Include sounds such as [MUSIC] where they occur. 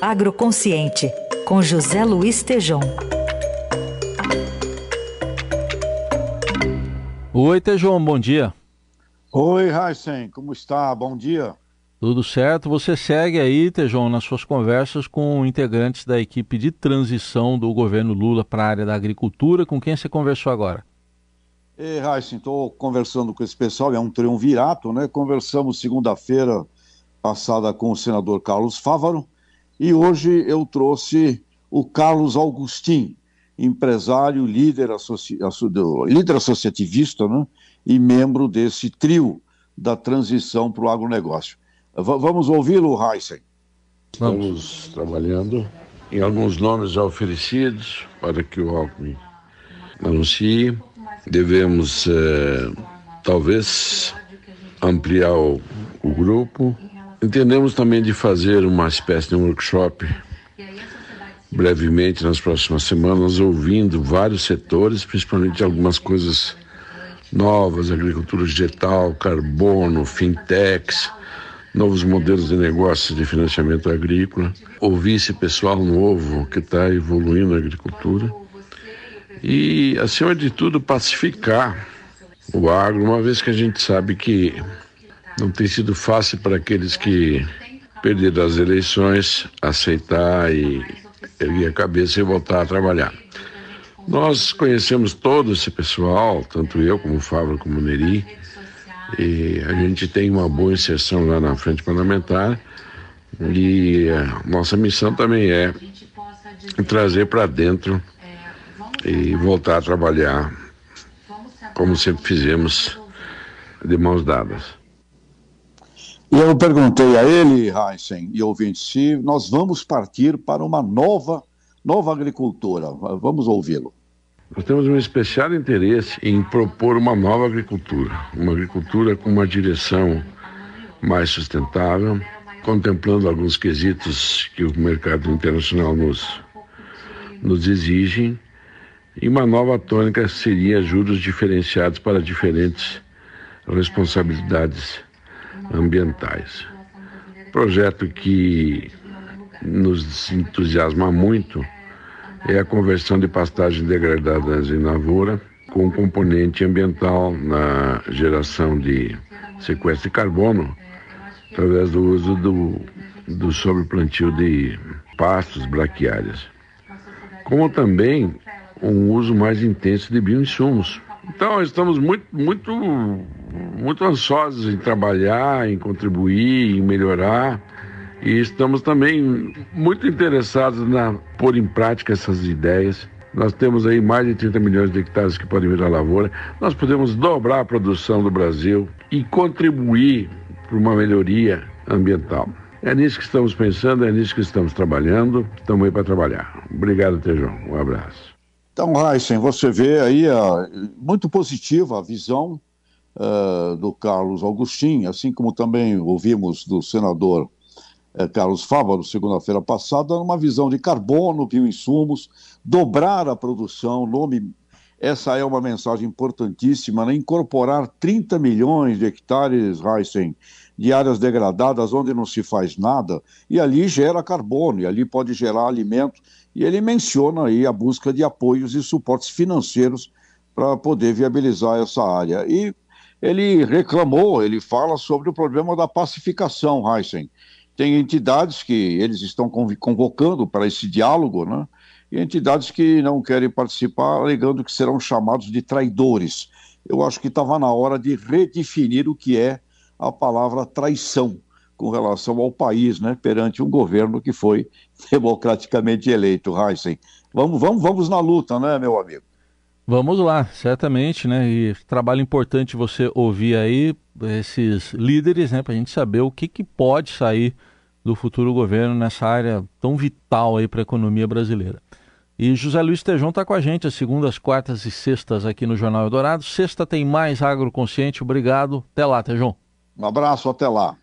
Agroconsciente, com José Luiz Tejom. Oi, Tejom, bom dia. Oi, Heisen, como está? Bom dia. Tudo certo. Você segue aí, Tejom, nas suas conversas com integrantes da equipe de transição do governo Lula para a área da agricultura. Com quem você conversou agora? E, Heisen, estou conversando com esse pessoal, é um triunvirato, né? Conversamos segunda-feira passada com o senador Carlos Fávaro e hoje eu trouxe o Carlos Augustin, empresário, líder, associ... líder associativista né? e membro desse trio da transição para o agronegócio. V vamos ouvi-lo, Heisen. Estamos trabalhando em alguns nomes já oferecidos para que o Alckmin anuncie. Devemos, eh, talvez, ampliar o, o grupo Entendemos também de fazer uma espécie de workshop brevemente nas próximas semanas, ouvindo vários setores, principalmente algumas coisas novas, agricultura digital, carbono, fintechs, novos modelos de negócios de financiamento agrícola, ouvir esse pessoal novo que está evoluindo a agricultura. E, acima de tudo, pacificar o agro, uma vez que a gente sabe que não tem sido fácil para aqueles que perderam as eleições aceitar e erguer a cabeça e voltar a trabalhar. Nós conhecemos todo esse pessoal, tanto eu como o Fábio, como o Neri, e a gente tem uma boa inserção lá na frente parlamentar e nossa missão também é trazer para dentro e voltar a trabalhar como sempre fizemos de mãos dadas. E eu perguntei a ele, Heisen e ouvintes, se nós vamos partir para uma nova, nova agricultura. Vamos ouvi-lo. Nós temos um especial interesse em propor uma nova agricultura, uma agricultura com uma direção mais sustentável, contemplando alguns quesitos que o mercado internacional nos, nos exige, e uma nova tônica seria juros diferenciados para diferentes responsabilidades ambientais. Projeto que nos entusiasma muito é a conversão de pastagens degradadas em lavoura com componente ambiental na geração de sequestro de carbono através do uso do, do sobreplantio de pastos braquiárias, como também um uso mais intenso de bioinsumos. Então, estamos muito, muito muito ansiosos em trabalhar, em contribuir, em melhorar. E estamos também muito interessados na pôr em prática essas ideias. Nós temos aí mais de 30 milhões de hectares que podem virar lavoura. Nós podemos dobrar a produção do Brasil e contribuir para uma melhoria ambiental. É nisso que estamos pensando, é nisso que estamos trabalhando. Estamos aí para trabalhar. Obrigado, Tejão. Um abraço. Então, Heisen, você vê aí a, muito positiva a visão uh, do Carlos Augustin, assim como também ouvimos do senador uh, Carlos Fávaro, segunda-feira passada, uma visão de carbono, bioinsumos, dobrar a produção, nome. Essa é uma mensagem importantíssima, né? incorporar 30 milhões de hectares, Heisen, de áreas degradadas onde não se faz nada, e ali gera carbono, e ali pode gerar alimento, e ele menciona aí a busca de apoios e suportes financeiros para poder viabilizar essa área. E ele reclamou, ele fala sobre o problema da pacificação, Heisen. Tem entidades que eles estão convocando para esse diálogo, né? E entidades que não querem participar, alegando que serão chamados de traidores. Eu acho que estava na hora de redefinir o que é a palavra traição com relação ao país, né, perante um governo que foi [LAUGHS] democraticamente eleito, Heisen. Vamos, vamos, vamos na luta, né, meu amigo? Vamos lá, certamente, né? E trabalho importante você ouvir aí esses líderes, né? Para a gente saber o que, que pode sair do futuro governo nessa área tão vital aí para a economia brasileira. E José Luiz Tejão está com a gente às segundas, quartas e sextas aqui no Jornal Eldorado. Sexta tem mais Agroconsciente. Obrigado. Até lá, Tejão. Um abraço, até lá.